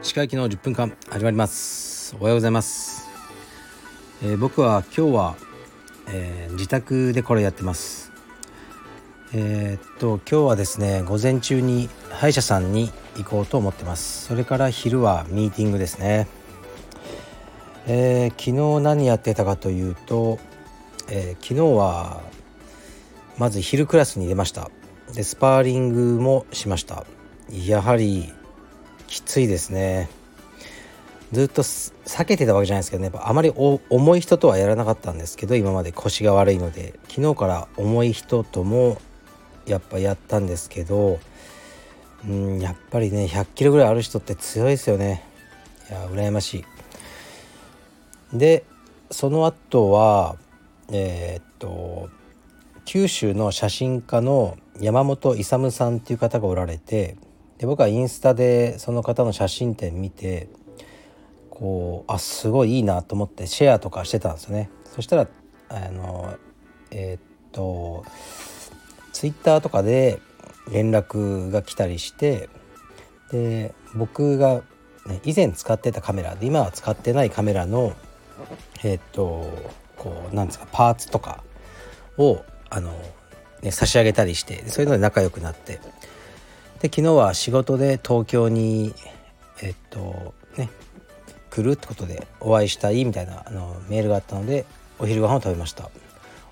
歯科医の10分間始まります。おはようございます、えー、僕は今日は、えー、自宅でこれやってます。えー、っと今日はですね午前中に歯医者さんに行こうと思ってます。それから昼はミーティングですね。えー、昨日何やってたかというと、えー、昨日はまず昼クラスに出ました。でスパーリングもしました。やはりきついですね。ずっと避けてたわけじゃないですけどね。あまり重い人とはやらなかったんですけど今まで腰が悪いので。昨日から重い人ともやっぱやったんですけどうんやっぱりね100キロぐらいある人って強いですよね。いや羨ましい。でその後はえー、っと九州の写真家の山本勇さんっていう方がおられてで僕はインスタでその方の写真展見てこうあすごいいいなと思ってシェアとかしてたんですよね。そしたらあのえー、っとツイッターとかで連絡が来たりしてで僕が、ね、以前使ってたカメラで今は使ってないカメラのえー、っとこうなんですかパーツとかをあの、ね、差し上げたりしてそういうので仲良くなって。で昨日は仕事で東京にえっとね来るってことでお会いしたいみたいなあのメールがあったのでお昼ご飯を食べました。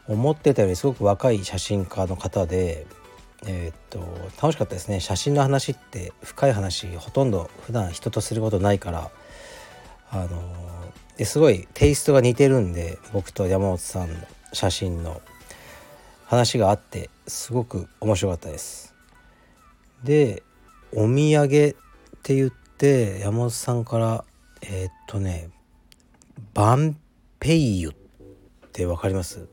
思ってたよりすごく若い写真家の方でえー、っと楽しかったですね。写真の話って深い話ほとんど普段人とすることないからあのですごいテイストが似てるんで僕と山本さんの写真の。話があってすごく面白かったです。でお土産って言って山本さんからえー、っとねバンペイユって分かります？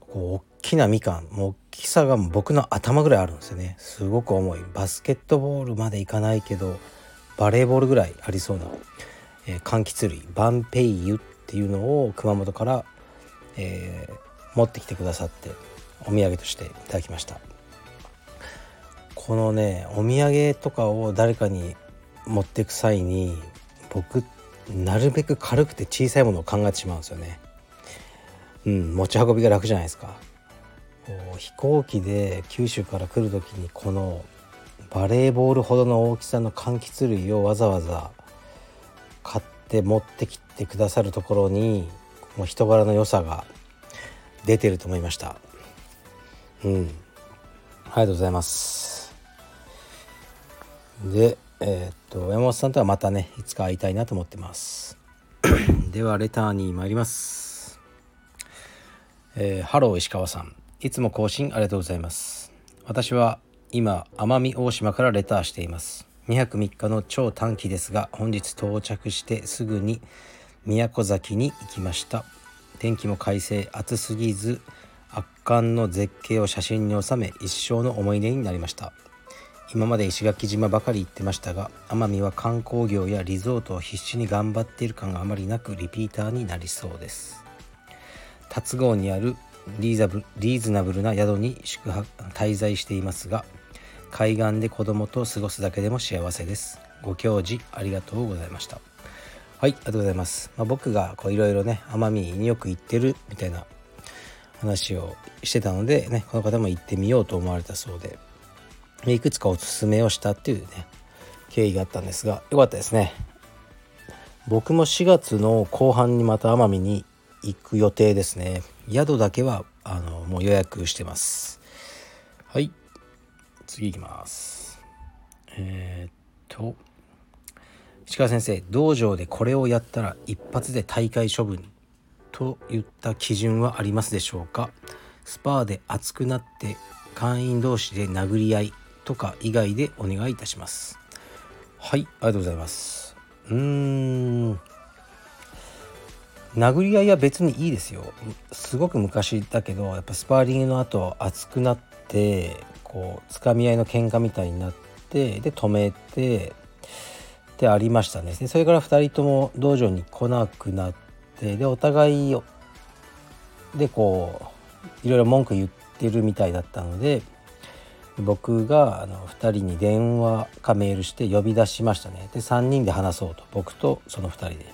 こう大きなみかんもう大きさが僕の頭ぐらいあるんですよね。すごく重い。バスケットボールまでいかないけどバレーボールぐらいありそうな、えー、柑橘類。バンペイユっていうのを熊本から、えー、持ってきてくださって。お土産としていただきました。このねお土産とかを誰かに持っていく際に僕なるべく軽くて小さいものを考えてしまうんですよね。うん持ち運びが楽じゃないですか。飛行機で九州から来る時にこのバレーボールほどの大きさの柑橘類をわざわざ買って持ってきてくださるところにもう人柄の良さが出てると思いました。うん。ありがとうございます。でえー、っと山本さんとはまたねいつか会いたいなと思ってます。ではレターに参ります。えー、ハロー石川さん。いつも更新ありがとうございます。私は今奄美大島からレターしています。2泊3日の超短期ですが本日到着してすぐに宮古崎に行きました。天気も快晴暑すぎず圧巻の絶景を写真に収め一生の思い出になりました。今まで石垣島ばかり行ってましたが奄美は観光業やリゾートを必死に頑張っている感があまりなくリピーターになりそうです。龍郷にあるリーズナブルな宿に宿泊滞在していますが海岸で子供と過ごすだけでも幸せです。ご教示ありがとうございました。はいありがとうございます、まあ、僕がいろいろね奄美によく行ってるみたいな話をしてたのでねこの方も行ってみようと思われたそうで。いくつかおすすめをしたっていうね経緯があったんですがよかったですね。僕も4月の後半にまた奄美に行く予定ですね。宿だけはあのもう予約してます。はい。次いきます。えー、っと石川先生道場でこれをやったら一発で大会処分といった基準はありますでしょうか？スパーで熱くなって会員同士で殴り合いとか以外でお願いいたします。はいありがとうございます。うーん。殴り合いは別にいいですよ。すごく昔だけどやっぱスパーリングの後熱くなってこうつかみ合いの喧嘩みたいになってで止めてでありましたね。それから2人とも道場に来なくなってでお互いでこういろいろ文句言ってるみたいだったので僕があの2人に電話かメールして呼び出しましたね。で3人で話そうと僕とその2人で。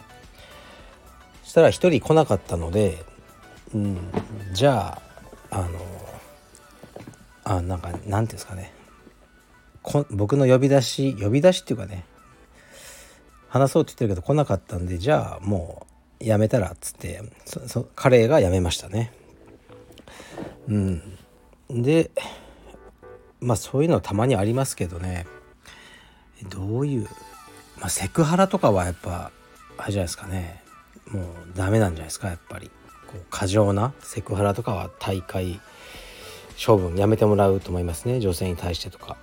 そしたら1人来なかったので、うん、じゃああのあなんかなんていうんですかね。僕の呼び出し呼び出しっていうかね話そうって言ってるけど来なかったんでじゃあもううやめたらっつってそそ彼が辞めましたね。うん。でまあそういうのたまにありますけどね。どういうまあセクハラとかはやっぱあれじゃないですかね。もうダメなんじゃないですかやっぱり。こう過剰なセクハラとかは大会処分やめてもらうと思いますね。女性に対してとか。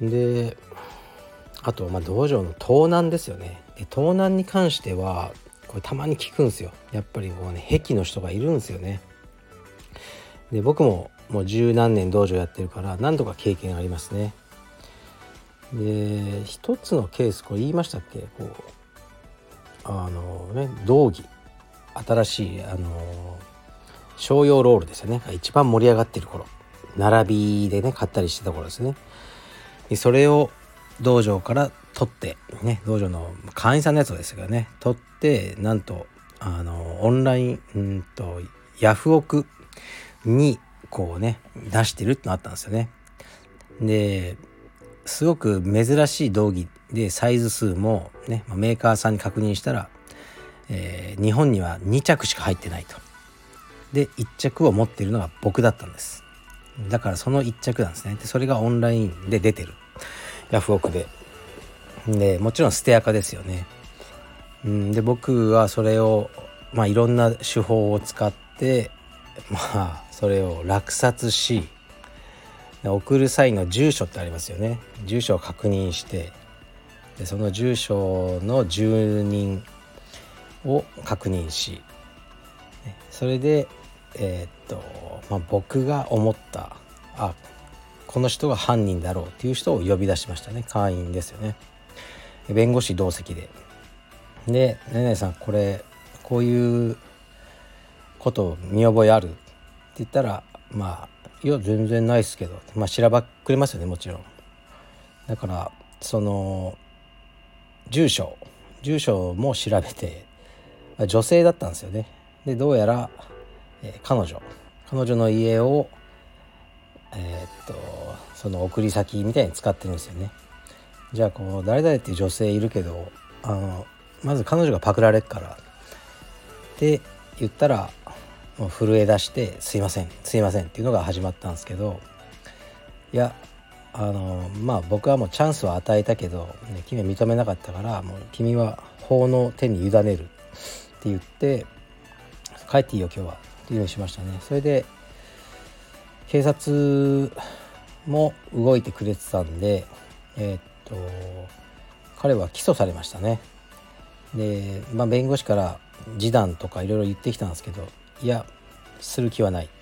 であとまあ道場の盗難ですよね。で盗難に関してはこれたまに聞くんですよ。やっぱりこうね癖の人がいるんですよね。で僕ももう十何年道場やってるから何度か経験ありますね。で一つのケースこれ言いましたっけ？こうあのね道着新しいあの商用ロールですよね。一番盛り上がってる頃。並びでね買ったりしてた頃ですね。それを道場から取ってね道場の会員さんのやつですけどね取ってなんとあのオンラインんとヤフオクにこうね出してるってなったんですよね。ですごく珍しい道着でサイズ数もねメーカーさんに確認したら、えー、日本には2着しか入ってないと。で1着を持っているのが僕だったんです。だからその1着なんですね。でそれがオンラインで出てる。ヤフオクで。でもちろん捨て垢ですよね。うんで僕はそれをまあいろんな手法を使ってまあそれを落札し送る際の住所ってありますよね。住所を確認してでその住所の住人を確認しそれでえー、っと、まあ、僕が思ったあこの人が犯人だろうっていう人を呼び出しましたね。会員ですよね。弁護士同席で。で「ねねさんこれこういうこと見覚えある?」って言ったらまあいや全然ないっすけど。まあ調べくれますよねもちろん。だからその住所。住所も調べて女性だったんですよね。でどうやら、えー、彼女。彼女の家をえー、っとその送り先みたいに使ってるんですよね。じゃあこう誰々っていう女性いるけどあのまず彼女がパクられっからって言ったらもう震え出して「すいませんすいません」っていうのが始まったんですけどいやあのまあ僕はもうチャンスを与えたけど、ね、君は認めなかったからもう君は法の手に委ねるって言って帰っていいよ今日はっていうふうにしましたね。それで警察も動いてくれてたんでえー、っと彼は起訴されましたねで、まあ、弁護士から示談とかいろいろ言ってきたんですけどいやする気はないって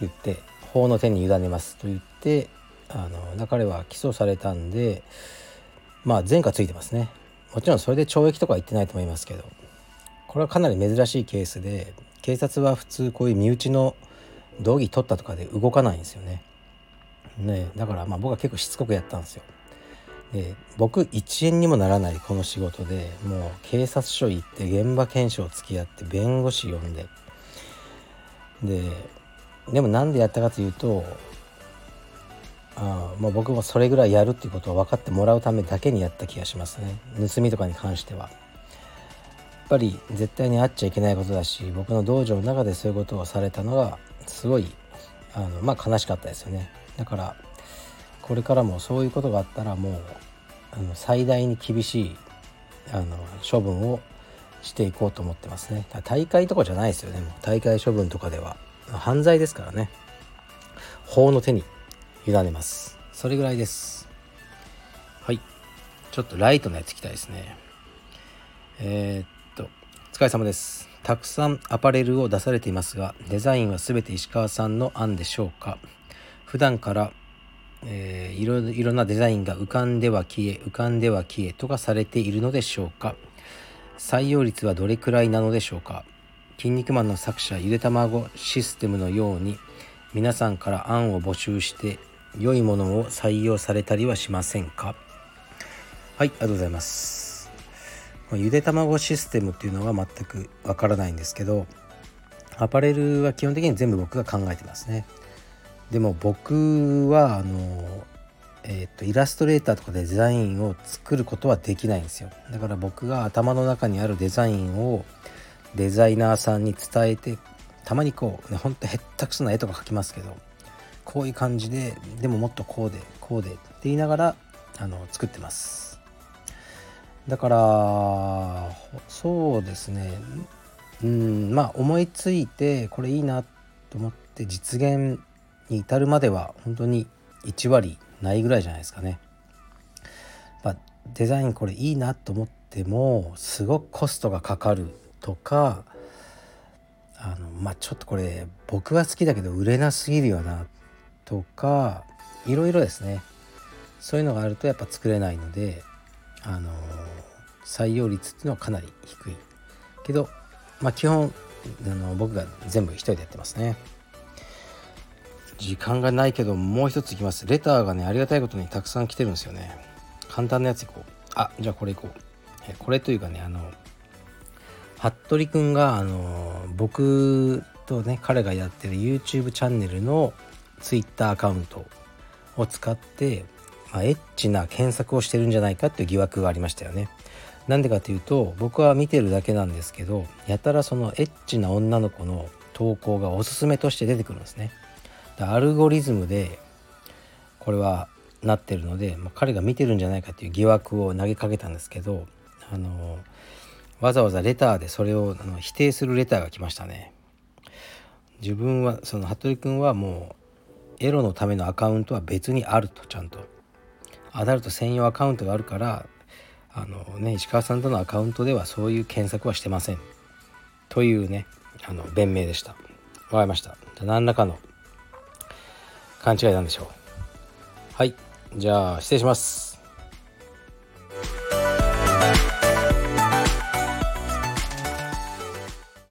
言って法の手に委ねますと言ってあの彼は起訴されたんでまあ前科ついてますねもちろんそれで懲役とかは言ってないと思いますけどこれはかなり珍しいケースで警察は普通こういう身内の道義取ったとかで動かないんですよね。ねだからまあ僕は結構しつこくやったんですよ。で僕1円にもならないこの仕事でもう警察署行って現場検証付き合って弁護士呼んで。ででもなんでやったかというとあまあ僕もそれぐらいやるっていうことを分かってもらうためだけにやった気がしますね。盗みとかに関しては。やっぱり絶対にあっちゃいけないことだし僕の道場の中でそういうことをされたのがすごいあのまあ悲しかったですよね。だからこれからもそういうことがあったらもうあの最大に厳しいあの処分をしていこうと思ってますね。大会とかじゃないですよね。もう大会処分とかでは。犯罪ですからね。法の手に委ねます。それぐらいです。はい。ちょっとライトなやついきたいですね。えー、っとお疲れ様です。たくさんアパレルを出されていますがデザインは全て石川さんの案でしょうか？普段からえー、いろいろなデザインが浮かんでは消え浮かんでは消えとかされているのでしょうか。採用率はどれくらいなのでしょうか。筋肉マンの作者ゆで卵システムのように皆さんから案を募集して良いものを採用されたりはしませんか。はいありがとうございます。ゆで卵システムっていうのは全くわからないんですけどアパレルは基本的に全部僕が考えてますね。でも僕はあのえーと、イラストレーターとかでデザインを作ることはできないんですよ。だから僕が頭の中にあるデザインをデザイナーさんに伝えてたまにこうねほんとへったくそな絵とか描きますけどこういう感じででももっとこうでこうでって言いながらあの作ってます。だからそうですね。うんまあ思いついてこれいいなと思って実現に至るまでは本当に1割ないぐらいじゃないですかね。まあ、デザインこれいいなと思ってもすごくコストがかかるとかあのまあちょっとこれ僕は好きだけど売れなすぎるよなとかいろいろですねそういうのがあるとやっぱ作れないのであの採用率っていうのはかなり低いけどまあ基本あの僕が全部一人でやってますね。時間がないけどもう一ついきます。レターがねありがたいことにたくさん来てるんですよね。簡単なやついこう。あじゃあこれいこう。えこれというかねあの服部くんがあの僕とね彼がやってる YouTube チャンネルの Twitter アカウントを使って、まあ、エッチな検索をしてるんじゃないかっていう疑惑がありましたよね。なんでかというと僕は見てるだけなんですけどやたらそのエッチな女の子の投稿がおすすめとして出てくるんですね。アルゴリズムでこれはなってるので、まあ、彼が見てるんじゃないかっていう疑惑を投げかけたんですけどあのわざわざレターでそれをあの否定するレターが来ましたね。自分はその服部君はもうエロのためのアカウントは別にあるとちゃんと。アダルト専用アカウントがあるからあのね石川さんとのアカウントではそういう検索はしてません。というねあの弁明でした。わかりました。何らかの勘違いなんでしょう。はい。じゃあ失礼します。